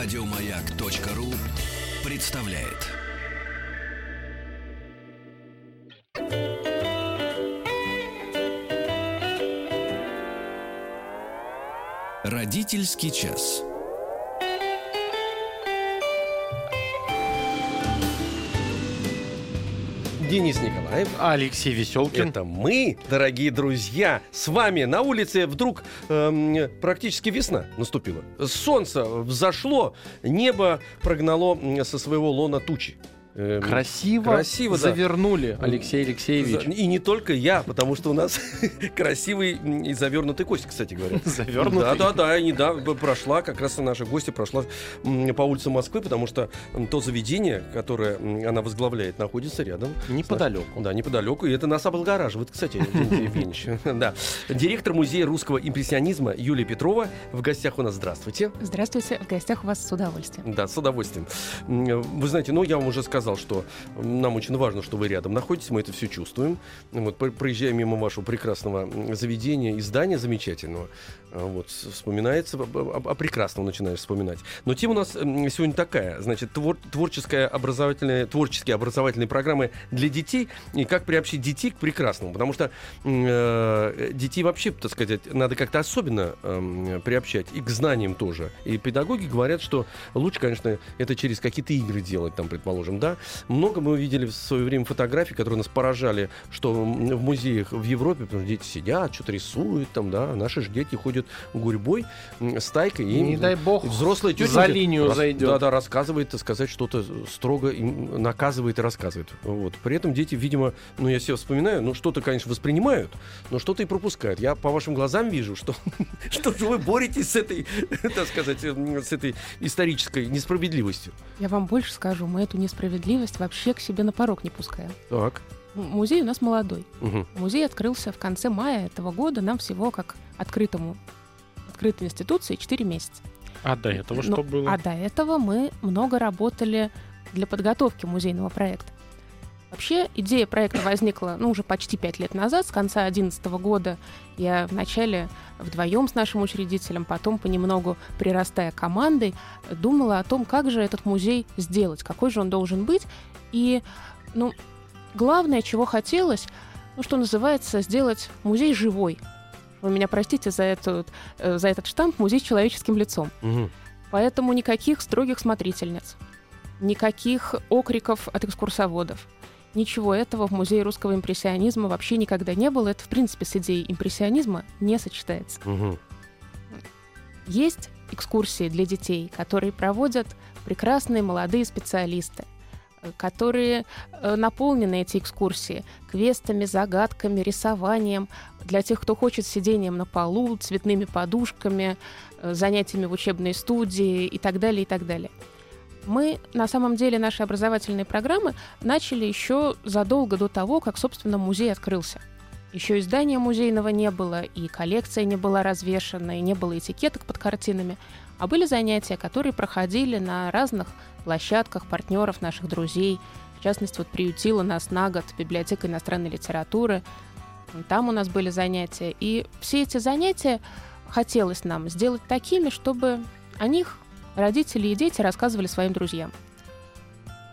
Радиомаяк.ру представляет. Родительский час. Денис Николаев. Алексей Веселкин. Это мы, дорогие друзья, с вами на улице вдруг эм, практически весна наступила. Солнце взошло, небо прогнало со своего лона тучи. Эм, Красиво, красиво, да. завернули, Алексей Алексеевич. За- И не только я, потому что у нас красивый и завернутый кость, кстати говоря. Завернутый? Да, да, да, и недавно прошла, как раз наша гостья прошла по улице Москвы, потому что то заведение, которое она возглавляет, находится рядом. Неподалеку. Да, неподалеку. И это нас облагораживает, кстати, Евгеньевич. Да. Директор музея русского импрессионизма Юлия Петрова в гостях у нас. Здравствуйте. Здравствуйте, в гостях у вас с удовольствием. Да, с удовольствием. Вы знаете, ну, я вам уже сказал, что нам очень важно, что вы рядом находитесь, мы это все чувствуем. Вот, про- проезжая мимо вашего прекрасного заведения и здания замечательного, а, вот, вспоминается, об- об- о прекрасном начинаешь вспоминать. Но тема у нас сегодня такая, значит, твор- творческая образовательная, творческие образовательные программы для детей, и как приобщить детей к прекрасному, потому что э, детей вообще, так сказать, надо как-то особенно эм, приобщать, и к знаниям тоже. И педагоги говорят, что лучше, конечно, это через какие-то игры делать, там, предположим, да. Много мы увидели в свое время фотографий, которые нас поражали, что в музеях в Европе потому что дети сидят, что-то рисуют, там, да, наши же дети ходят гурьбой, стайкой. И Не дай бог, и взрослая тетенька за линию рас- зайдет. Да, да, рассказывает, так сказать, что-то строго им наказывает и рассказывает. Вот. При этом дети, видимо, ну, я себя вспоминаю, ну, что-то, конечно, воспринимают, но что-то и пропускают. Я по вашим глазам вижу, что, что вы боретесь с этой, так сказать, с этой исторической несправедливостью. Я вам больше скажу, мы эту несправедливость вообще к себе на порог не пускаем. Так. Музей у нас молодой. Мгм. Музей открылся в конце мая этого года, нам всего как открытому открытой институции 4 месяца. А до этого Ну, что было? А до этого мы много работали для подготовки музейного проекта. Вообще, идея проекта возникла ну, уже почти пять лет назад, с конца 2011 года. Я вначале вдвоем с нашим учредителем, потом понемногу прирастая командой, думала о том, как же этот музей сделать, какой же он должен быть. И ну, главное, чего хотелось, ну, что называется, сделать музей живой. Вы меня простите за, эту, э, за этот штамп «музей с человеческим лицом». Мгм. Поэтому никаких строгих смотрительниц, никаких окриков от экскурсоводов. Ничего этого в Музее русского импрессионизма вообще никогда не было. Это, в принципе, с идеей импрессионизма не сочетается. Мгм. Есть экскурсии для детей, которые проводят прекрасные молодые специалисты, э, которые э, наполнены эти экскурсии квестами, загадками, рисованием. Для тех, кто хочет сидением на полу, цветными подушками, э, занятиями в учебной студии и так далее, и так далее. Мы, на самом деле, наши образовательные программы начали еще задолго до того, как, собственно, музей открылся. Еще и здания музейного не было, и коллекция не была развешена, и не было этикеток под картинами. А были занятия, которые проходили на разных площадках партнеров наших друзей. В частности, вот приютила нас на год библиотека иностранной литературы. Там у нас были занятия. И все эти занятия хотелось нам сделать такими, чтобы о них родители и дети рассказывали своим друзьям.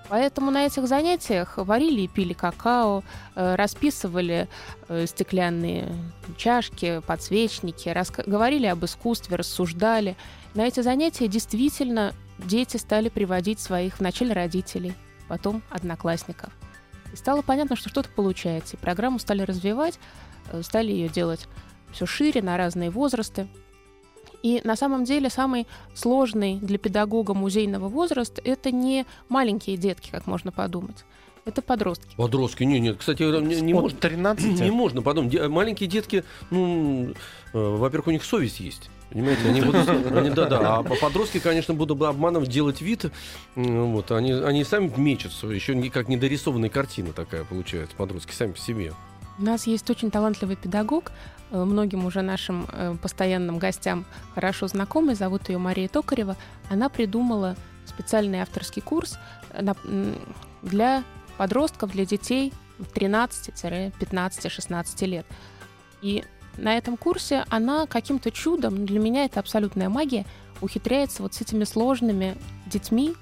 Поэтому на этих занятиях варили и пили какао, э, расписывали э, стеклянные чашки, подсвечники, говорили об искусстве, рассуждали. На эти занятия действительно дети стали приводить своих вначале родителей, потом одноклассников. И стало понятно, что что-то получается. И программу стали развивать, э, стали ее делать все шире, на разные возрасты. И на самом деле самый сложный для педагога музейного возраст это не маленькие детки, как можно подумать. Это подростки. Подростки, нет, нет, кстати, не, не можно. 13? Не можно подумать. Де- Маленькие детки, ну, э, во-первых, у них совесть есть. Понимаете, они будут, они, да, да, а по- подростки, конечно, будут обманывать, делать вид, вот, они, они сами мечутся, еще как недорисованная картина такая получается, подростки сами по себе. У нас есть очень талантливый педагог, многим уже нашим э, постоянным гостям хорошо знакомый, зовут ее Мария Токарева. Она придумала специальный авторский курс э, для подростков, для детей 13-15-16 лет. И на этом курсе она каким-то чудом, для меня это абсолютная магия, ухитряется вот с этими сложными детьми,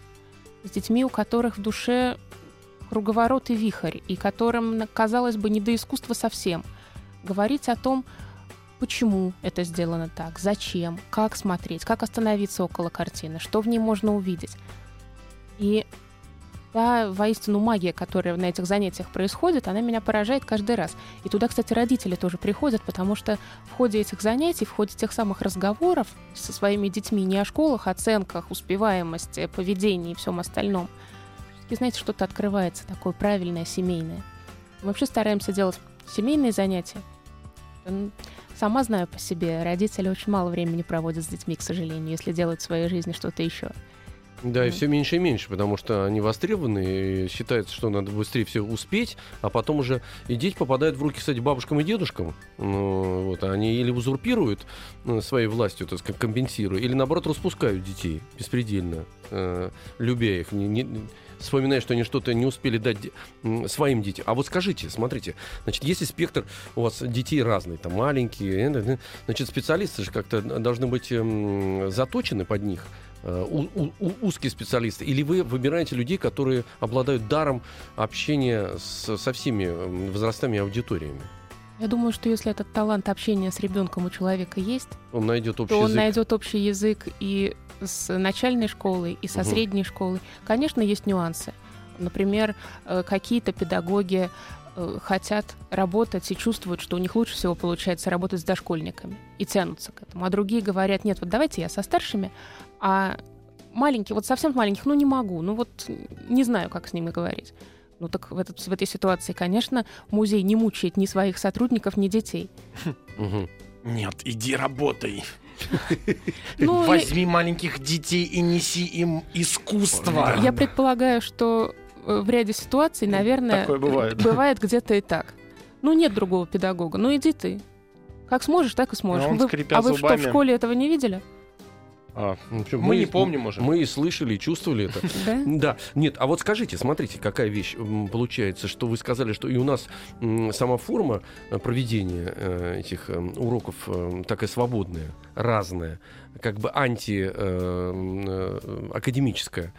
с детьми, у которых в душе круговорот и вихрь, и которым, казалось бы, не до искусства совсем, говорить о том, почему это сделано так, зачем, как смотреть, как остановиться около картины, что в ней можно увидеть. И та воистину магия, которая на этих занятиях происходит, она меня поражает каждый раз. И туда, кстати, родители тоже приходят, потому что в ходе этих занятий, в ходе тех самых разговоров со своими детьми не о школах, оценках, успеваемости, поведении и всем остальном, и знаете, что-то открывается такое правильное, семейное. Мы вообще стараемся делать семейные занятия. Сама знаю по себе, родители очень мало времени проводят с детьми, к сожалению, если делают в своей жизни что-то еще. Да, и все меньше и меньше, потому что они востребованы, и считается, что надо быстрее все успеть, а потом уже и дети попадают в руки, кстати, бабушкам и дедушкам. Ну, вот, они или узурпируют ну, своей властью, так сказать, компенсируя, или наоборот распускают детей беспредельно, э, любя их, не, не, вспоминая, что они что-то не успели дать своим детям. А вот скажите, смотрите, значит, если спектр у вас детей разный, там маленькие, э, э, значит, специалисты же как-то должны быть эм, заточены под них. Э, у, у, узкие специалисты, или вы выбираете людей, которые обладают даром общения с, со всеми возрастами и аудиториями? Я думаю, что если этот талант общения с ребенком у человека есть, он найдет общий то язык. он найдет общий язык и с начальной школой, и со угу. средней школой. Конечно, есть нюансы. Например, э, какие-то педагоги э, хотят работать и чувствуют, что у них лучше всего получается работать с дошкольниками и тянутся к этому. А другие говорят, нет, вот давайте я со старшими, а маленькие, вот совсем маленьких, ну не могу, ну вот не знаю, как с ними говорить. Ну так в, этот, в этой ситуации, конечно, музей не мучает ни своих сотрудников, ни детей. Нет, иди работай. Ну, Возьми маленьких детей и неси им искусство. Я предполагаю, что в ряде ситуаций, наверное, Такое бывает. бывает где-то и так. Ну, нет другого педагога, ну иди ты. Как сможешь, так и сможешь. А, вы, а вы что, в школе этого не видели? А, ну, мы, мы не помним уже. Мы и слышали, и чувствовали это. Да? Да. Нет, а вот скажите, смотрите, какая вещь получается, что вы сказали, что и у нас сама форма э, проведения э, этих э, уроков такая свободная, разная, как бы антиакадемическая.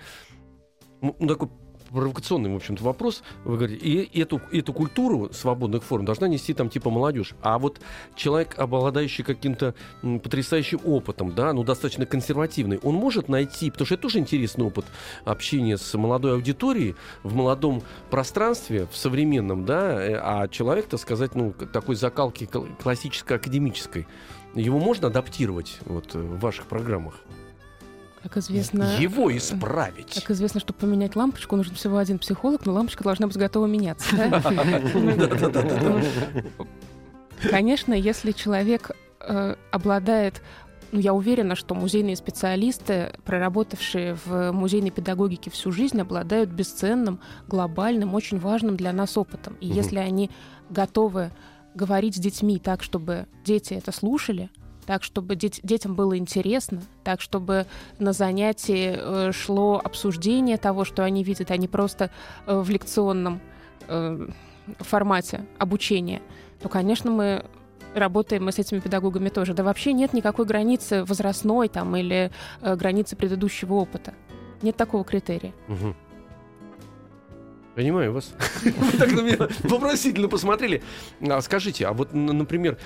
Ну, такой провокационный, в общем-то, вопрос. Вы говорите, и эту, эту культуру свободных форм должна нести там типа молодежь. А вот человек, обладающий каким-то потрясающим опытом, да, ну, достаточно консервативный, он может найти, потому что это тоже интересный опыт общения с молодой аудиторией в молодом пространстве, в современном, да, э, а человек, так сказать, ну, такой закалки классической, академической, его можно адаптировать вот в ваших программах? Как известно... Его исправить. Как известно, чтобы поменять лампочку, нужен всего один психолог, но лампочка должна быть готова меняться. Конечно, если человек э, обладает ну, я уверена, что музейные специалисты, проработавшие в музейной педагогике всю жизнь, обладают бесценным, глобальным, очень важным для нас опытом. И угу. если они готовы говорить с детьми так, чтобы дети это слушали, так, чтобы дет- детям было интересно, так, чтобы на занятии э, шло обсуждение того, что они видят, а не просто э, в лекционном э, формате обучения, то, конечно, мы работаем мы с этими педагогами тоже. Да вообще нет никакой границы возрастной там или э, границы предыдущего опыта. Нет такого критерия. Угу. Понимаю вас. Вы так на меня вопросительно посмотрели. А, скажите, а вот, например,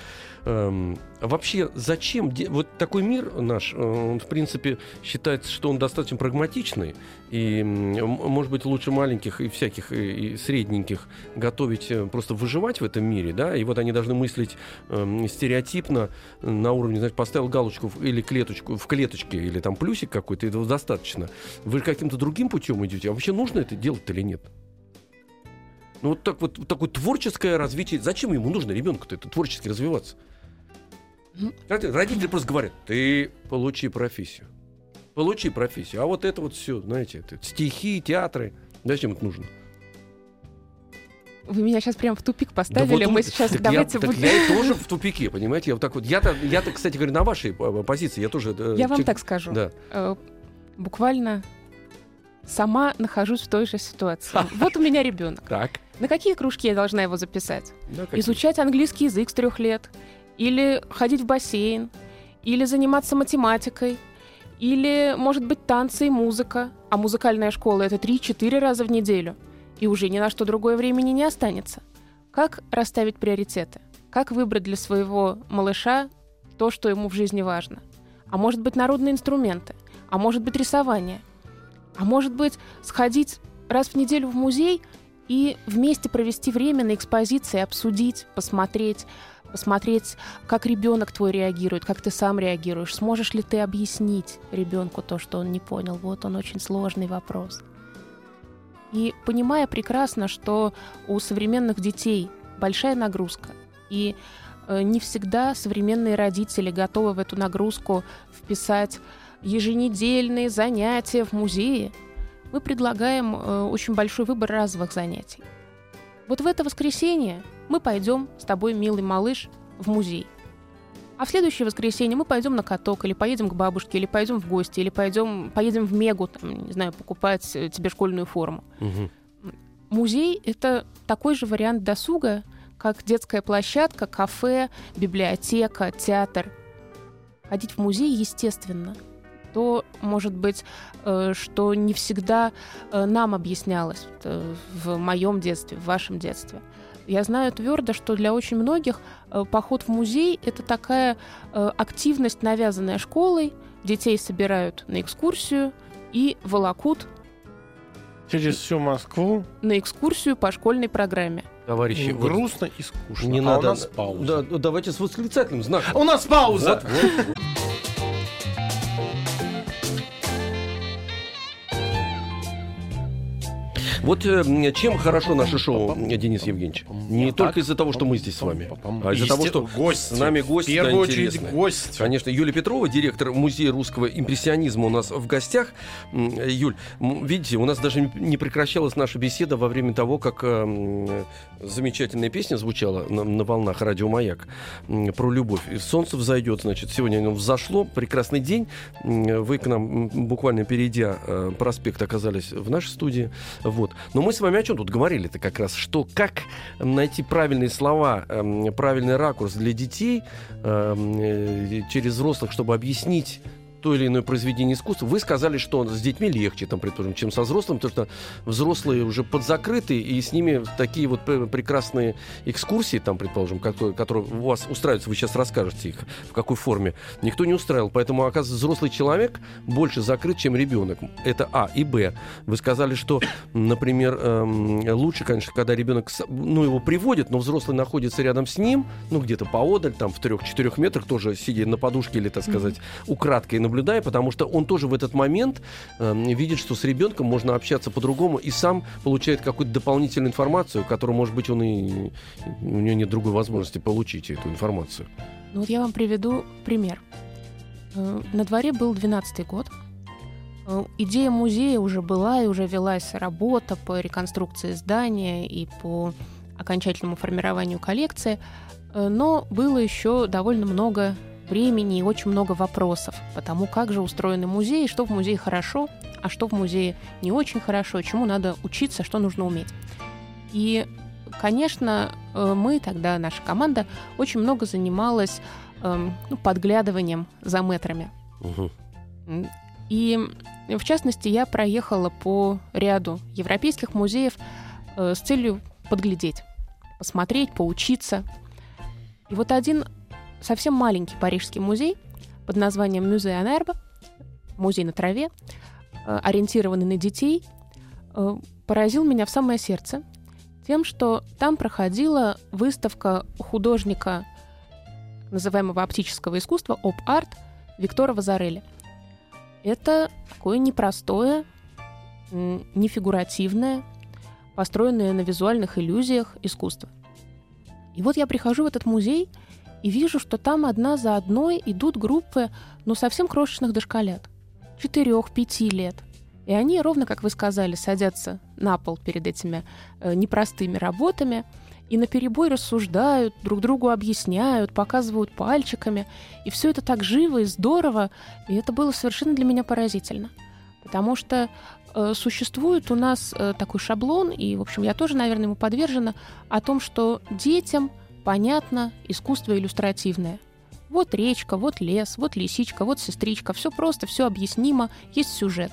эм, вообще зачем... Вот такой мир наш, э, он, в принципе, считается, что он достаточно прагматичный. И, может быть, лучше маленьких и всяких, и средненьких готовить, э, просто выживать в этом мире, да? И вот они должны мыслить эм, стереотипно на уровне, знаешь, поставил галочку или клеточку, в клеточке, или там плюсик какой-то, этого достаточно. Вы каким-то другим путем идете. А вообще нужно это делать или нет? Ну вот так вот такое творческое развитие. Зачем ему нужно ребенку-то это творчески развиваться? Ну. Родители просто говорят: ты получи профессию. Получи профессию. А вот это вот все, знаете, это стихи, театры. Зачем это нужно? Вы меня сейчас прям в тупик поставили. Да вот, Мы сейчас так давайте я, будем... так я тоже в тупике, понимаете? Я вот так вот. Я-то, я-то, кстати говоря, на вашей э, позиции. Я тоже. Э, я вам так скажу. Да. Э, буквально сама нахожусь в той же ситуации. Вот у меня ребенок. Так. На какие кружки я должна его записать? Да, Изучать английский язык с трех лет, или ходить в бассейн, или заниматься математикой, Или, может быть, танцы и музыка, а музыкальная школа — это 3-4 раза в неделю, и уже ни на что другое времени не останется. Как расставить приоритеты? Как выбрать для своего малыша то, что ему в жизни важно? А может быть, народные инструменты? А может быть, рисование? А может быть, сходить раз в неделю в музей и вместе провести время на экспозиции, обсудить, посмотреть, посмотреть, как ребенок твой реагирует, как ты сам реагируешь, сможешь ли ты объяснить ребенку то, что он не понял. Вот он очень сложный вопрос. И понимая прекрасно, что у современных детей большая нагрузка, и э, не всегда современные родители готовы в эту нагрузку вписать еженедельные занятия в музее, мы предлагаем э, очень большой выбор разовых занятий. Вот в это воскресенье мы пойдем с тобой, милый малыш, в музей. А в следующее воскресенье мы пойдем на каток, или поедем к бабушке, или пойдем в гости, или пойдем, поедем в Мегу, там, не знаю, покупать э, тебе школьную форму. Угу. Музей — это такой же вариант досуга, как детская площадка, кафе, библиотека, театр. Ходить в музей естественно — то, может быть, э, что не всегда э, нам объяснялось э, в моем детстве, в вашем детстве. Я знаю твердо, что для очень многих поход в музей — это такая активность, навязанная школой. Детей собирают на экскурсию и волокут через всю Москву на экскурсию по школьной программе. Товарищи, ну, грустно и скучно. Не а надо. у нас пауза. Да, давайте с восклицательным знаком. У нас пауза. Вот, вот. Вот э, чем хорошо наше шоу, Денис Евгеньевич? Не только из-за того, что мы здесь с вами, а из-за того, что гость. с нами гость. В первую очередь гость. Конечно, Юлия Петрова, директор Музея русского импрессионизма у нас в гостях. Юль, видите, у нас даже не прекращалась наша беседа во время того, как э, замечательная песня звучала на, на волнах радио «Маяк» про любовь. Солнце взойдет, значит, сегодня оно взошло, прекрасный день. Вы к нам, буквально перейдя э, проспект, оказались в нашей студии. Вот. Но мы с вами о чем тут говорили-то как раз, что как найти правильные слова, эм, правильный ракурс для детей эм, э, через взрослых, чтобы объяснить то или иное произведение искусства, вы сказали, что с детьми легче, там, предположим, чем со взрослыми, потому что взрослые уже подзакрыты, и с ними такие вот прекрасные экскурсии, там, предположим, которые, которые у вас устраиваются, вы сейчас расскажете их, в какой форме, никто не устраивал. Поэтому, оказывается, взрослый человек больше закрыт, чем ребенок. Это А. И Б. Вы сказали, что, например, эм, лучше, конечно, когда ребенок, ну, его приводит, но взрослый находится рядом с ним, ну, где-то поодаль, там, в трех-четырех метрах, тоже сидя на подушке или, так сказать, украдкой наблюдая, потому что он тоже в этот момент э, видит, что с ребенком можно общаться по-другому и сам получает какую-то дополнительную информацию, которую, может быть, он и у него нет другой возможности получить эту информацию. Ну вот я вам приведу пример. Э, на дворе был 12 год. Э, идея музея уже была и уже велась работа по реконструкции здания и по окончательному формированию коллекции, э, но было еще довольно много времени и очень много вопросов по тому, как же устроены музеи, что в музее хорошо, а что в музее не очень хорошо, чему надо учиться, что нужно уметь. И, конечно, э, мы тогда, наша команда, очень много занималась эм, ну, подглядыванием за метрами. Угу. И, в частности, я проехала по ряду европейских музеев э, с целью подглядеть, посмотреть, поучиться. И вот один совсем маленький парижский музей под названием Музей Анербо, музей на траве, э, ориентированный на детей, э, поразил меня в самое сердце тем, что там проходила выставка художника называемого оптического искусства оп-арт Виктора Вазарелли. Это такое непростое, не фигуративное, построенное на визуальных иллюзиях искусство. И вот я прихожу в этот музей – и вижу, что там одна за одной идут группы, ну, совсем крошечных дошколят. Четырех-пяти лет. И они, ровно как вы сказали, садятся на пол перед этими э, непростыми работами и на перебой рассуждают, друг другу объясняют, показывают пальчиками. И все это так живо и здорово, и это было совершенно для меня поразительно. Потому что э, существует у нас э, такой шаблон, и, в общем, я тоже, наверное, ему подвержена, о том, что детям понятно искусство иллюстративное. Вот речка, вот лес, вот лисичка, вот сестричка. Все просто, все объяснимо, есть сюжет.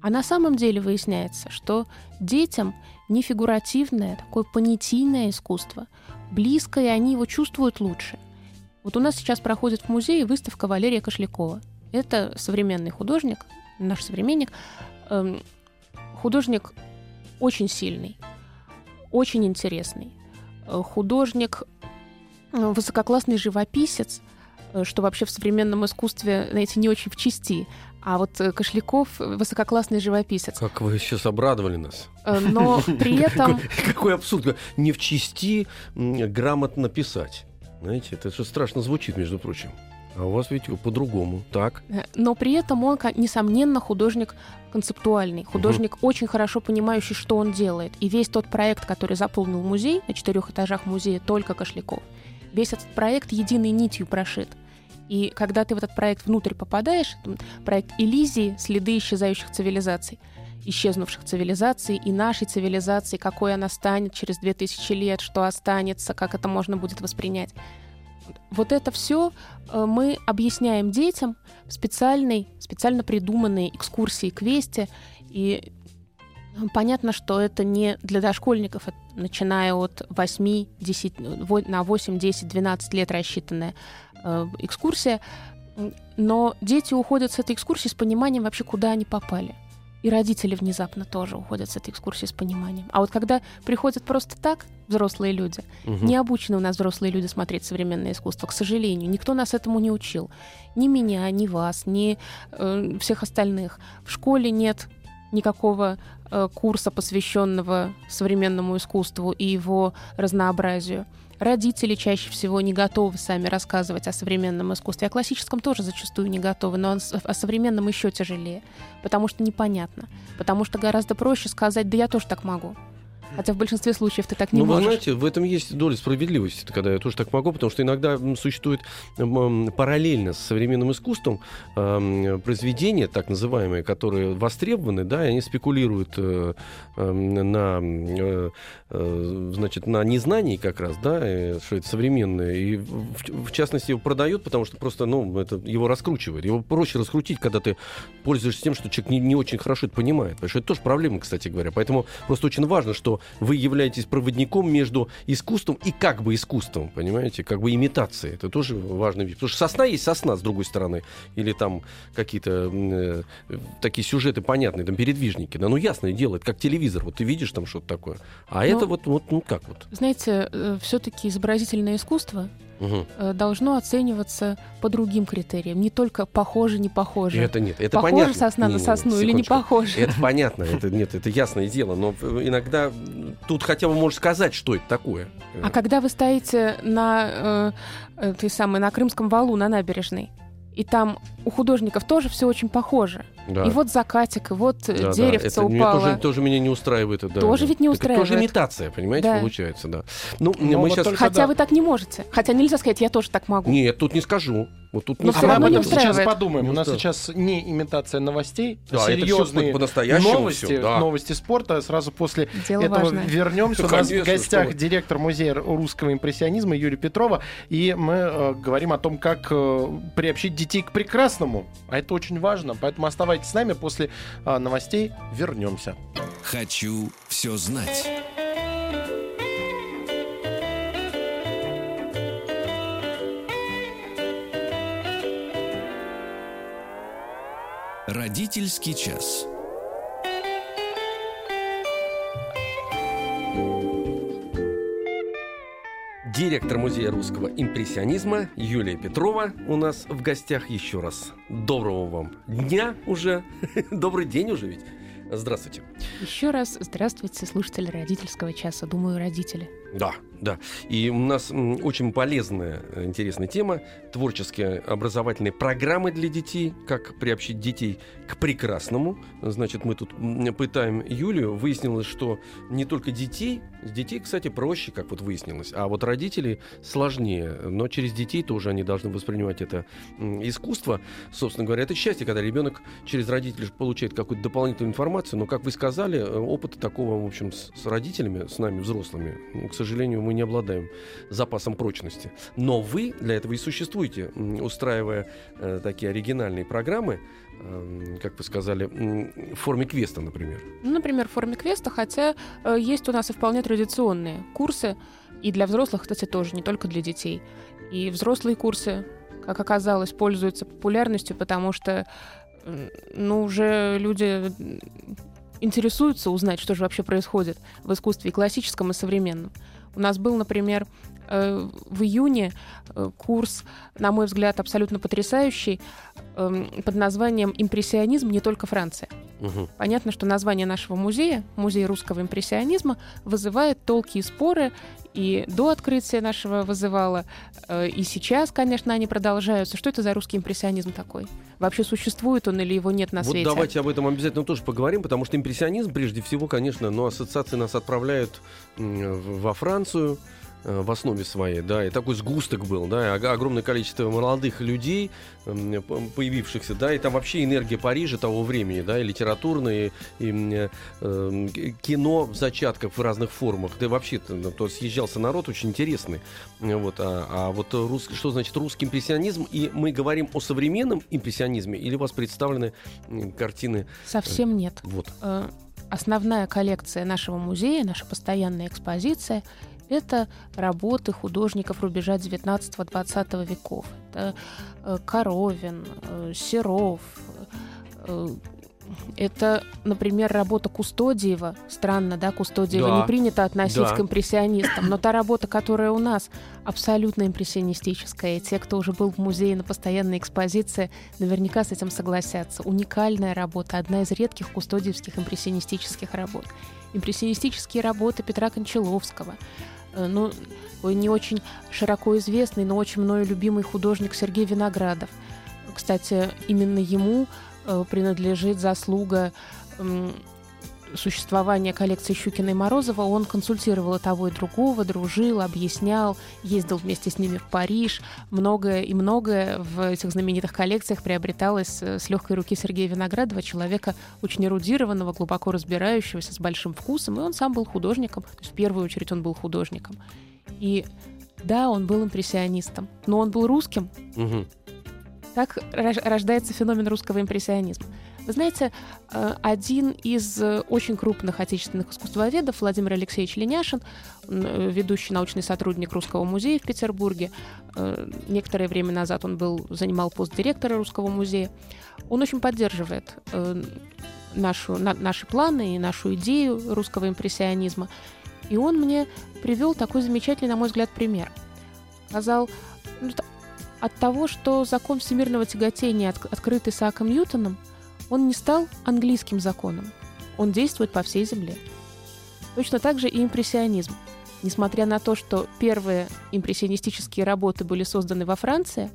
А на самом деле выясняется, что детям не фигуративное, такое понятийное искусство близкое, и они его чувствуют лучше. Вот у нас сейчас проходит в музее выставка Валерия Кошлякова. Это современный художник, наш современник, эм, художник очень сильный, очень интересный. Э, художник, э, высококлассный живописец, э, что вообще в современном искусстве, знаете, не очень в чести. А вот Кошляков высококлассный живописец. Как вы сейчас обрадовали нас. Но при этом... Какой абсурд. Не в чести грамотно писать. Знаете, это же страшно звучит, между прочим. А у вас ведь по-другому, так? Но при этом он, несомненно, художник концептуальный, художник угу. очень хорошо понимающий, что он делает. И весь тот проект, который заполнил музей на четырех этажах музея только Кошляков, весь этот проект единой нитью прошит. И когда ты в этот проект внутрь попадаешь, проект Элизии, следы исчезающих цивилизаций, исчезнувших цивилизаций и нашей цивилизации, какой она станет через 2000 лет, что останется, как это можно будет воспринять. Вот это все э, мы объясняем детям в специальной, специально придуманной экскурсии квесте. И понятно, что это не для дошкольников, начиная от 8, 10, на 8, 10, 12 лет рассчитанная э, экскурсия. Но дети уходят с этой экскурсии с пониманием вообще, куда они попали. И родители внезапно тоже уходят с этой экскурсии с пониманием. А вот когда приходят просто так взрослые люди, угу. не обучены у нас взрослые люди смотреть современное искусство, к сожалению, никто нас этому не учил. Ни меня, ни вас, ни э, всех остальных. В школе нет никакого курса, посвященного современному искусству и его разнообразию. Родители чаще всего не готовы сами рассказывать о современном искусстве. О классическом тоже зачастую не готовы, но о современном еще тяжелее, потому что непонятно. Потому что гораздо проще сказать, да я тоже так могу. Хотя в большинстве случаев ты так не ну, можешь. Ну, вы знаете, в этом есть доля справедливости, когда я тоже так могу, потому что иногда существует параллельно с современным искусством произведения, так называемые, которые востребованы, да, и они спекулируют э, на, э, э, значит, на незнании как раз, да, что это современное, и в, в частности его продают, потому что просто, ну, это его раскручивает. Его проще раскрутить, когда ты пользуешься тем, что человек не, не очень хорошо это понимает. Потому что это тоже проблема, кстати говоря. Поэтому просто очень важно, что вы являетесь проводником между искусством и как бы искусством, понимаете, как бы имитацией. Это тоже важно. Потому что сосна есть сосна, с другой стороны. Или там какие-то э, такие сюжеты понятные, там передвижники. Да, ну ясное дело, это как телевизор. Вот ты видишь там что-то такое. А Но, ну, это вот, вот, ну как вот? Знаете, э, все-таки изобразительное искусство угу. должно оцениваться по другим критериям. Не только похоже, не похоже. Это нет, это похоже понятно. сосна не, на сосну или не похоже. Это понятно, это нет, это ясное дело. Но иногда тут хотя бы можешь сказать, что это такое. А когда вы стоите на, э, э, той самой, на Крымском валу, на набережной, и там у художников тоже все очень похоже. Да. И вот закатик, и вот э, да, деревце да. это упало. Тоже, тоже меня не устраивает. Да, тоже да. ведь не устраивает. Это тоже имитация, понимаете, да. получается, да. Ну, Но мы вот сейчас... Хотя да. вы так не можете. Хотя нельзя сказать, я тоже так могу. Нет, тут не скажу. Вот тут Но все равно об этом сейчас подумаем. У нас сейчас не имитация новостей, да, а серьезные новости, все, да. новости спорта. Сразу после Дело этого важное. вернемся. У нас в гостях директор музея русского импрессионизма Юрия Петрова. И мы э, говорим о том, как э, приобщить детей к прекрасному. А это очень важно. Поэтому оставайтесь с нами. После э, новостей вернемся. Хочу все знать. Родительский час. Директор музея русского импрессионизма Юлия Петрова у нас в гостях еще раз. Доброго вам дня уже. Добрый день уже ведь. Здравствуйте. Еще раз здравствуйте, слушатели родительского часа. Думаю, родители. Да, да. И у нас очень полезная, интересная тема. Творческие образовательные программы для детей. Как приобщить детей к прекрасному. Значит, мы тут пытаем Юлию. Выяснилось, что не только детей С детей, кстати, проще, как вот выяснилось. А вот родители сложнее. Но через детей тоже они должны воспринимать это искусство. Собственно говоря, это счастье, когда ребенок через родителей получает какую-то дополнительную информацию. Но, как вы сказали, э, опыта такого, в общем, с, с родителями, с нами, взрослыми, к сожалению, мы не обладаем запасом прочности. Но вы для этого и существуете, устраивая э, такие оригинальные программы, как вы сказали, в форме квеста, например? Ну, например, в форме квеста, хотя э, есть у нас и вполне традиционные курсы, и для взрослых, кстати, тоже, не только для детей. И взрослые курсы, как оказалось, пользуются популярностью, потому что, ну, уже люди интересуются узнать, что же вообще происходит в искусстве и классическом, и современном. У нас был, например, в июне э, курс, на мой взгляд, абсолютно потрясающий, эм, под названием «Импрессионизм не только Франция». Угу. Понятно, что название нашего музея, Музей русского импрессионизма, вызывает толки и споры, и до открытия нашего вызывало, э, и сейчас, конечно, они продолжаются. Что это за русский импрессионизм такой? Вообще существует он или его нет на вот свете? давайте об этом обязательно тоже поговорим, потому что импрессионизм, прежде всего, конечно, но ассоциации нас отправляют во Францию, Э, в основе своей, да, и такой сгусток был, да, огромное количество молодых людей, появившихся, да, и там вообще энергия Парижа того времени, да, и литературное, и, и э, кино в зачатках в разных формах, да вообще то, то съезжался народ очень интересный, вот, а, а вот рус, что значит русский импрессионизм, и мы говорим о современном импрессионизме, или у вас представлены картины? Совсем нет. Вот. Э, основная коллекция нашего музея, наша постоянная экспозиция – это работы художников рубежа 19-20 веков. Это э, Коровин, э, Серов, э, это, например, работа Кустодиева. Странно, да, Кустодиева да. не принято относить да. к импрессионистам, но та работа, которая у нас абсолютно импрессионистическая, и те, кто уже был в музее на постоянной экспозиции, наверняка с этим согласятся. Уникальная работа, одна из редких кустодиевских импрессионистических работ. Импрессионистические работы Петра Кончаловского – ну, не очень широко известный, но очень мною любимый художник Сергей Виноградов. Кстати, именно ему э, принадлежит заслуга существования коллекции Щукина и Морозова, он консультировал и того, и другого, дружил, объяснял, ездил вместе с ними в Париж. Многое и многое в этих знаменитых коллекциях приобреталось э, с легкой руки Сергея Виноградова, человека очень эрудированного, глубоко разбирающегося, с большим вкусом, и он сам был художником, то есть в первую очередь он был художником. И да, он был импрессионистом, но он был русским. Угу. Так рождается феномен русского импрессионизма. Вы знаете, э, один из э, очень крупных отечественных искусствоведов, Владимир Алексеевич Леняшин, э, ведущий научный сотрудник Русского музея в Петербурге, некоторое время назад он был, занимал пост директора Русского музея, он очень поддерживает нашу, на, наши планы и нашу идею русского импрессионизма. И он мне привел такой замечательный, на мой взгляд, пример. Сказал, ну, от того, что закон всемирного тяготения от, открыт Исааком Ньютоном – он не стал английским законом. Он действует по всей земле. Точно так же и импрессионизм. Несмотря на то, что первые импрессионистические работы были созданы во Франции,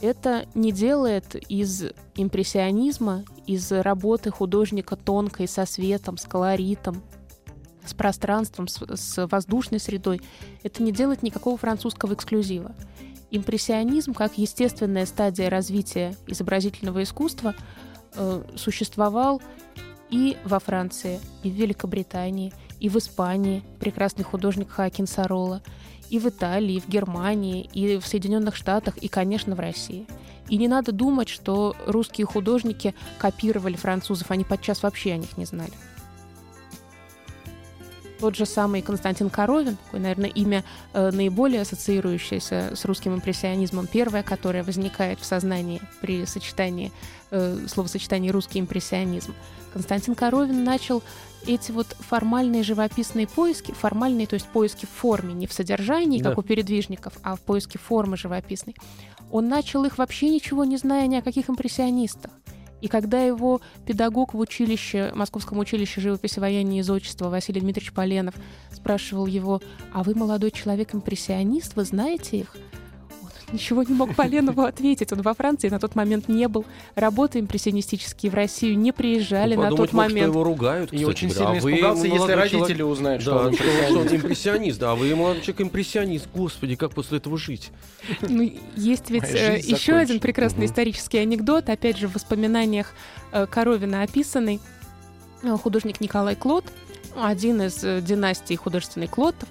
это не делает из импрессионизма, из работы художника тонкой, со светом, с колоритом, с пространством, с, с воздушной средой, это не делает никакого французского эксклюзива. Импрессионизм, как естественная стадия развития изобразительного искусства, э, существовал и во Франции, и в Великобритании, и в Испании, прекрасный художник Хакин Сарола, и в Италии, и в Германии, и в Соединенных Штатах, и, конечно, в России. И не надо думать, что русские художники копировали французов, они подчас вообще о них не знали. Тот же самый Константин Коровин, такое, наверное, имя э, наиболее ассоциирующееся с русским импрессионизмом, первое, которое возникает в сознании при сочетании, э, словосочетании русский импрессионизм. Константин Коровин начал эти вот формальные живописные поиски, формальные, то есть поиски в форме, не в содержании, да. как у передвижников, а в поиске формы живописной. Он начал их вообще ничего не зная ни о каких импрессионистах. И когда его педагог в училище, Московском училище живописи, вояния и изотчества Василий Дмитриевич Поленов спрашивал его, а вы молодой человек-импрессионист, вы знаете их? Ничего не мог Поленову ответить. Он во Франции на тот момент не был. Работы импрессионистические в Россию не приезжали ну, на тот момент. Что его ругают, И очень сильно а испугался, если родители узнают, что, он что он импрессионист. Да, а вы, молодой человек, импрессионист. Господи, как после этого жить? Ну, есть ведь э, еще один прекрасный угу. исторический анекдот, опять же, в воспоминаниях э, Коровина описанный. Э, художник Николай Клод, один из э, династий художественных Клодов,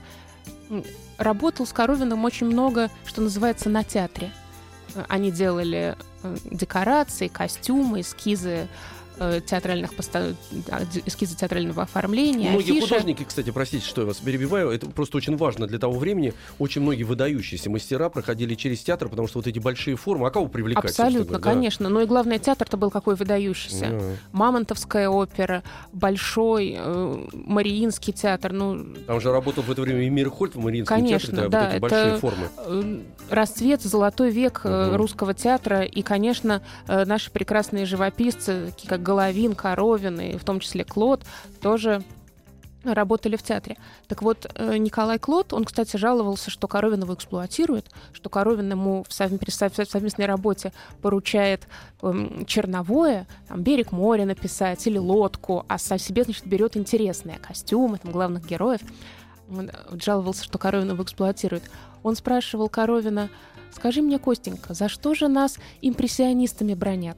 работал с Коровиным очень много, что называется, на театре. Они делали э, декорации, костюмы, эскизы Э, театральных постав... эскизы театрального оформления. Многие афиши. художники, кстати, простите, что я вас перебиваю, это просто очень важно для того времени. Очень многие выдающиеся мастера проходили через театр, потому что вот эти большие формы, а кого привлекать? Абсолютно, говоря, конечно. Да. Но и главное, театр-то был какой выдающийся. Yeah. Мамонтовская опера, Большой, э, Мариинский театр. Ну... Там же работал в это время и Мирхольд в Мариинском конечно, театре, да, да, вот эти это большие формы. Э, расцвет, золотой век uh-huh. русского театра. И, конечно, наши прекрасные живописцы, такие как Головин, Коровин и в том числе Клод тоже работали в театре. Так вот, э, Николай Клод, он, кстати, жаловался, что Коровин его эксплуатирует, что Коровин ему в совместной работе поручает эм, черновое, там, берег моря написать или лодку, а сам себе, значит, берет интересные костюмы, там, главных героев. Он э, жаловался, что Коровин его эксплуатирует. Он спрашивал Коровина, скажи мне, Костенька, за что же нас импрессионистами бронят?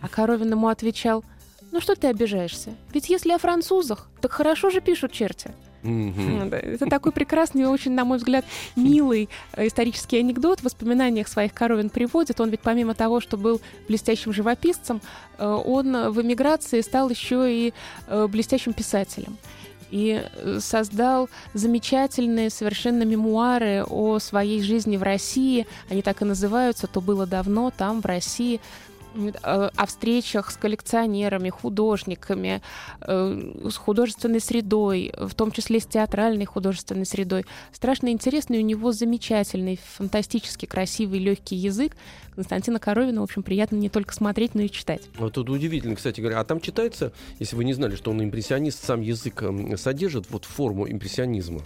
А Коровин ему отвечал, ну что ты обижаешься? Ведь если о французах, так хорошо же пишут черти. Это такой прекрасный очень, на мой взгляд, милый э, исторический анекдот. В воспоминаниях своих Коровин приводит. Он ведь помимо того, что был блестящим живописцем, э, он в эмиграции стал еще и э, блестящим писателем и создал замечательные совершенно мемуары о своей жизни в России. Они так и называются «То было давно, там, в России». О встречах с коллекционерами, художниками, э, с художественной средой, в том числе с театральной художественной средой. Страшно интересный у него замечательный, фантастически красивый, легкий язык. Константина Коровина, в общем, приятно не только смотреть, но и читать. Вот тут удивительно, кстати говоря. А там читается, если вы не знали, что он импрессионист, сам язык эм, содержит вот форму импрессионизма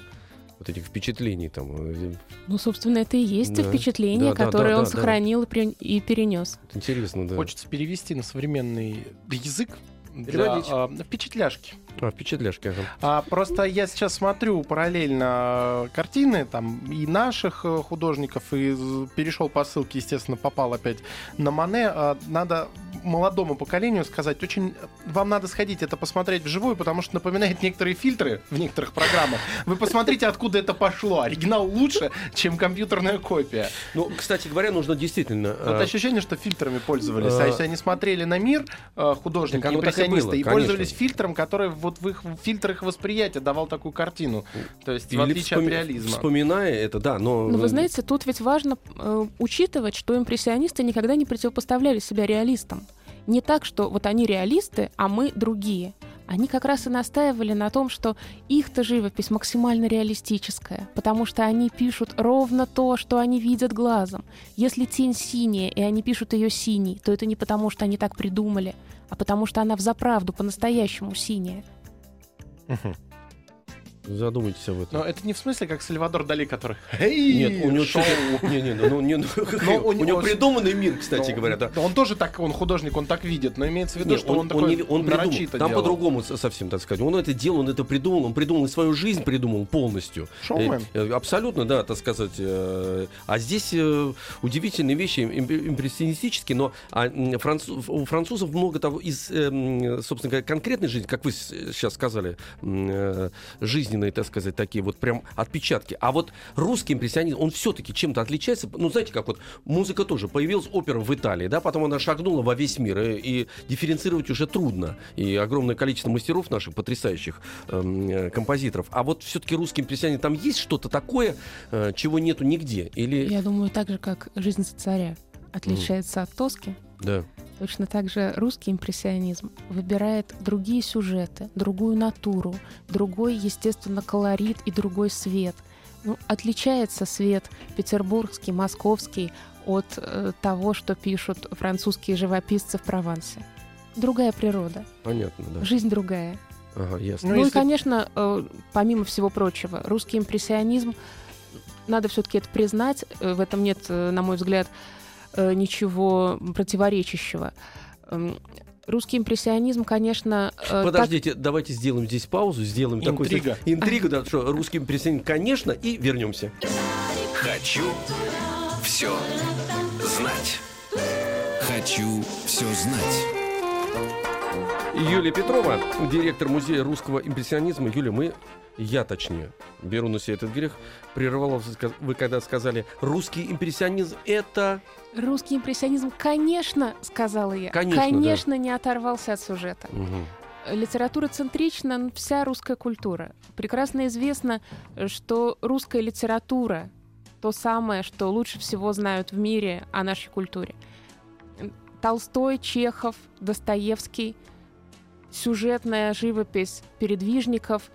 вот этих впечатлений там. Э, ну, собственно, это и есть да. впечатления, да, которые да, он сохранил да. и перенес. Интересно, да. Хочется перевести на современный язык для а, впечатляшки. А, впечатляшки, ага. А, просто я сейчас смотрю параллельно картины там и наших э, художников, и перешел по ссылке, естественно, попал опять на Мане. А, надо молодому поколению сказать, очень вам надо сходить это посмотреть вживую, потому что напоминает некоторые фильтры в некоторых программах. Вы посмотрите, откуда это пошло. Оригинал лучше, чем компьютерная копия. Ну, кстати говоря, нужно действительно... Вот э, ощущение, что фильтрами пользовались. А если они смотрели на мир э, художника, импрессиониста, и, пользовались фильтром, который вот в их фильтрах восприятия давал такую картину. То есть, Или в отличие вспоми- от реализма. Вспоминая это, да, но... Но вы знаете, тут ведь важно э, учитывать, что импрессионисты никогда не противопоставляли себя реалистам. Не так, что вот они реалисты, а мы другие. Они как раз и настаивали на том, что их-то живопись максимально реалистическая, потому что они пишут ровно то, что они видят глазом. Если тень синяя, и они пишут ее синей, то это не потому, что они так придумали, а потому что она взаправду по-настоящему синяя. Угу. Задумайтесь об этом. Но это не в смысле, как Сальвадор Дали, который... Нет, у него шоу. Не, не, ну, не, ну, у, него придуманный мир, кстати говоря, да. Он тоже так, он художник, он так видит, но имеется в виду, что он, такой он, придумал. Там по-другому совсем, так сказать. Он это делал, он это придумал, он придумал свою жизнь, придумал полностью. Шоумен. Э, э, абсолютно, да, так сказать. Э, а здесь удивительные вещи, импрессионистические, но а, у французов много того из, собственно говоря, конкретной жизни, как вы сейчас сказали, жизни жизненные, так сказать, такие вот прям отпечатки. А вот русский импрессионизм, он все-таки чем-то отличается. Ну, знаете, как вот музыка тоже. Появилась опера в Италии, да, потом она шагнула во весь мир, и, и дифференцировать уже трудно. И огромное количество мастеров наших, потрясающих эм, э, композиторов. А вот все-таки русский импрессионизм, там есть что-то такое, э, чего нету нигде? Или... Я думаю, так же, как «Жизнь царя» отличается mm. от «Тоски». Да. Точно так же русский импрессионизм выбирает другие сюжеты, другую натуру, другой, естественно, колорит и другой свет. Ну, отличается свет петербургский, московский от э, того, что пишут французские живописцы в Провансе. Другая природа. Понятно, да. Жизнь другая. Ага, ясно. Ну, ну если... и, конечно, э, помимо всего прочего, русский импрессионизм надо все-таки это признать. Э, в этом нет, э, на мой взгляд, ничего противоречащего. Эм, русский импрессионизм, конечно... Подождите, так... давайте сделаем здесь паузу, сделаем Интрига. такой... Интрига. да, что русский импрессионизм, конечно, и вернемся. Хочу все знать. Хочу все знать. Юлия Петрова, директор музея русского импрессионизма. Юля, мы, я точнее, беру на себя этот грех, прервала, вы когда сказали, русский импрессионизм это... Русский импрессионизм, конечно, сказала я. Конечно, конечно да. не оторвался от сюжета. Угу. Литература центрична, вся русская культура. Прекрасно известно, что русская литература то самое, что лучше всего знают в мире о нашей культуре. Толстой, Чехов, Достоевский — сюжетная живопись передвижников,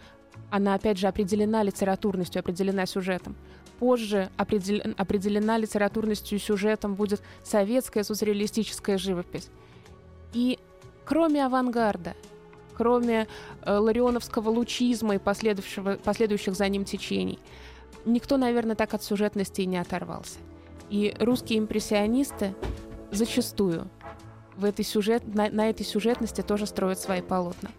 она, опять же, определена литературностью, определена сюжетом. Позже определ... определена литературностью и сюжетом будет советская соцреалистическая живопись. И кроме авангарда, кроме э, ларионовского лучизма и последующего, последующих за ним течений, никто, наверное, так от сюжетности и не оторвался. И русские импрессионисты зачастую в этой сюжет, на, на этой сюжетности тоже строят свои полотна.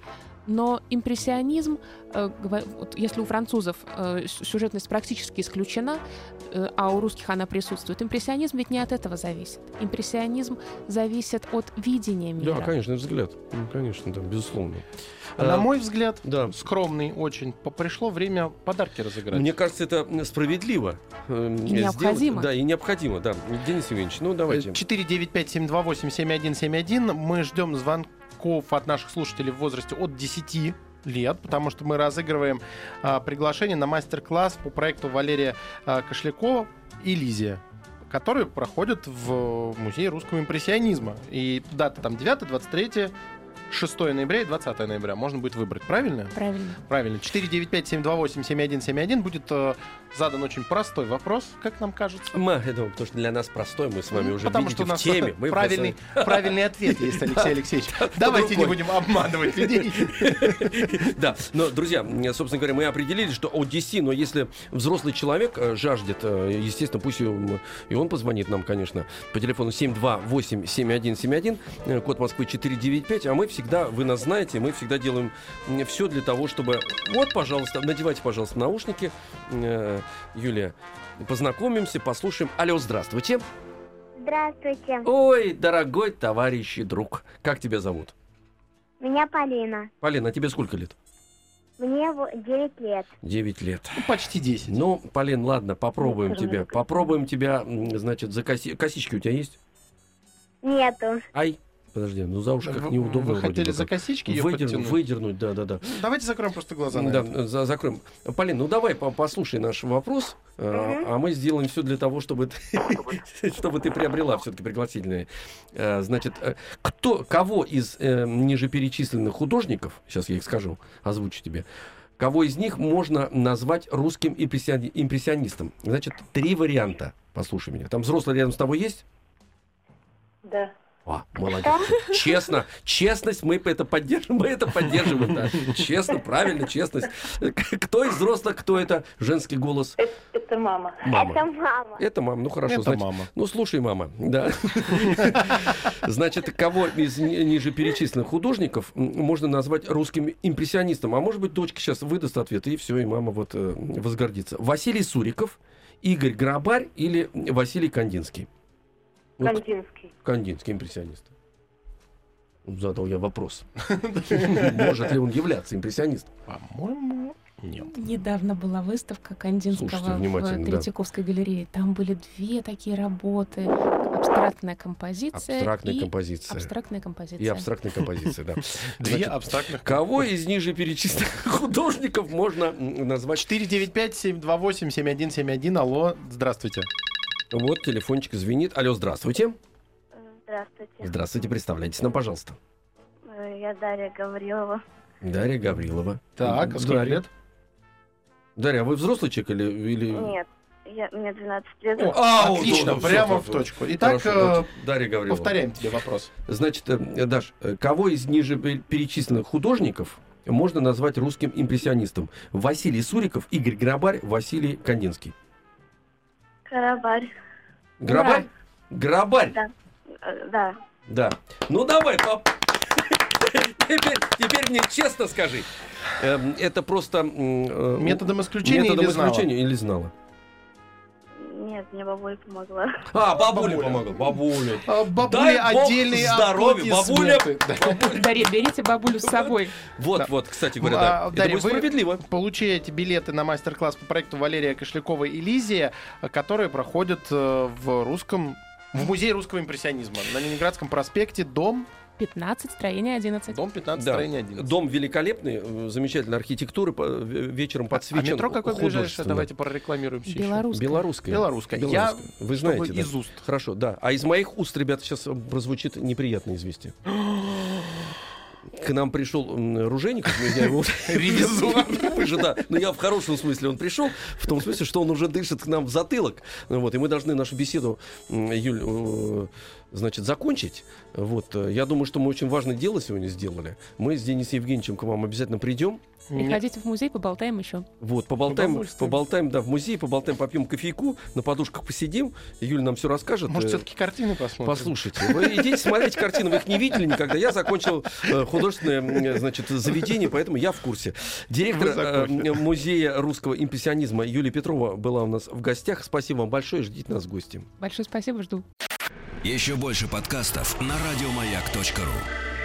Но импрессионизм, э, вот если у французов э, сюжетность практически исключена, э, а у русских она присутствует, импрессионизм ведь не от этого зависит. Импрессионизм зависит от видения мира. Да, конечно, взгляд. Ну, конечно, да, безусловно. А, на мой взгляд, да. скромный очень, пришло время подарки разыграть. Мне кажется, это справедливо. Э, и необходимо. Сделать. Да, и необходимо, да. Денис Евгеньевич, ну давайте. 495-728-7171. Мы ждем звонков от наших слушателей в возрасте от 10 лет, потому что мы разыгрываем а, приглашение на мастер-класс по проекту Валерия а, Кошлякова «Элизия» который проходит в Музее русского импрессионизма. И дата там 9-23 6 ноября и 20 ноября. Можно будет выбрать, правильно? Правильно. Правильно. 495-728-7171 будет э, задан очень простой вопрос, как нам кажется. Мы, я думаю, потому что для нас простой, мы с вами уже Потому что у нас в теме. Мы правильный, правильный ответ есть, Алексей Алексеевич. Давайте не будем обманывать людей. Да, но, друзья, собственно говоря, мы определили, что ODC, но если взрослый человек э, жаждет, э, естественно, пусть и он позвонит нам, конечно, по телефону 728-7171, э, код Москвы 495, а мы всегда, вы нас знаете, мы всегда делаем все для того, чтобы... Вот, пожалуйста, надевайте, пожалуйста, наушники, Юлия. Познакомимся, послушаем. Алло, здравствуйте. Здравствуйте. Ой, дорогой товарищ и друг. Как тебя зовут? Меня Полина. Полина, а тебе сколько лет? Мне 9 лет. 9 лет. Ну, почти 10. Ну, Полин, ладно, попробуем Нет, тебя. Попробуем тебя, значит, за коси... косички у тебя есть? Нету. Ай. Подожди, ну за уши как неудобно. Вы хотели за косички ее выдернуть, выдернуть, да, да, да. Давайте закроем просто глаза. На да, это. За, закроем. Полин, ну давай послушай наш вопрос, угу. а, а мы сделаем все для того, чтобы ты, чтобы ты приобрела все-таки пригласительные. А, значит, э, кто, кого из э, ниже перечисленных художников, сейчас я их скажу, озвучу тебе, кого из них можно назвать русским импрессионистом? Значит, три варианта. Послушай меня. Там взрослый рядом с тобой есть? Да. О, молодец. Честно, честность, мы это поддерживаем, мы это поддерживаем, да. Честно, правильно, честность. Кто из взрослых, кто это? Женский голос. Это, это мама. Мама. Это мама. Это мама, ну хорошо. Это значит, мама. Ну слушай, мама, да. Значит, кого из ниже перечисленных художников можно назвать русским импрессионистом? А может быть, дочка сейчас выдаст ответ, и все, и мама вот э, возгордится. Василий Суриков, Игорь Грабарь или Василий Кандинский? Кандинский. Кандинский импрессионист. Задал я вопрос. Может ли он являться импрессионистом? По-моему, нет. Недавно была выставка Кандинского в Третьяковской да. галерее. Там были две такие работы. Абстрактная композиция. Абстрактная и композиция. Абстрактная композиция. И абстрактная композиция, да. Две абстрактных. Кого из ниже перечисленных художников можно назвать? 495-728-7171. Алло, здравствуйте. Вот телефончик звенит. Алло, здравствуйте. Здравствуйте. Здравствуйте, представляйтесь нам, пожалуйста. Э, я Дарья Гаврилова. Дарья Гаврилова. Так, а сколько лет? Дарья, а вы взрослый человек или... или... Нет, я, мне 12 лет. О, а, отлично, ну, прямо все, в точку. Итак, Хорошо, э, Дарья Гаврилова. повторяем тебе вопрос. Значит, э, Даш, кого из ниже перечисленных художников можно назвать русским импрессионистом? Василий Суриков, Игорь Грабарь, Василий Кандинский. Карабарь. Грабарь? Грабарь? Да. Да. Да. Ну давай, пап. Теперь, теперь мне честно скажи. Эм, это просто... Э, методом исключения методом или исключения или знала? Нет, мне бабуля помогла. А, бабуля, помогла. Бабуля. А, бабуля отдельный здоровье. Бабуля. Дарья, берите бабулю с собой. Вот, да. вот, кстати говоря, да. А, Дарья, Это справедливо. получаете билеты на мастер-класс по проекту Валерия Кошлякова и Лизия, которые проходят э, в русском в музее русского импрессионизма на Ленинградском проспекте, дом 15, строение 11. Дом 15, да. строение 11. Дом великолепный, э, замечательная архитектура, вечером подсвечен. А метро какое ближайшее? Давайте прорекламируем Белорусское. Белорусское. Белорусское. Я, Вы знаете, да? из уст. Хорошо, да. А из моих уст, ребята, сейчас прозвучит неприятное известие. к нам пришел Ружеников, я его ревизор. Да, но я в хорошем смысле он пришел, в том смысле, что он уже дышит к нам в затылок. Вот, и мы должны нашу беседу, Юль, значит, закончить. Вот, э, я думаю, что мы очень важное дело сегодня сделали. Мы с Денисом Евгеньевичем к вам обязательно придем. Приходите в музей, поболтаем еще. Вот, поболтаем, поболтаем, да, в музее, поболтаем, попьем кофейку, на подушках посидим. Юля нам все расскажет. Может, все-таки картины посмотрим? Послушайте, вы идите смотреть картины, вы их не видели никогда. Я закончил э, художественное, значит, заведение, поэтому я в курсе. Директор э, музея русского импрессионизма Юлия Петрова была у нас в гостях. Спасибо вам большое, ждите нас в гости. Большое спасибо, жду. Еще больше подкастов на радиомаяк.ру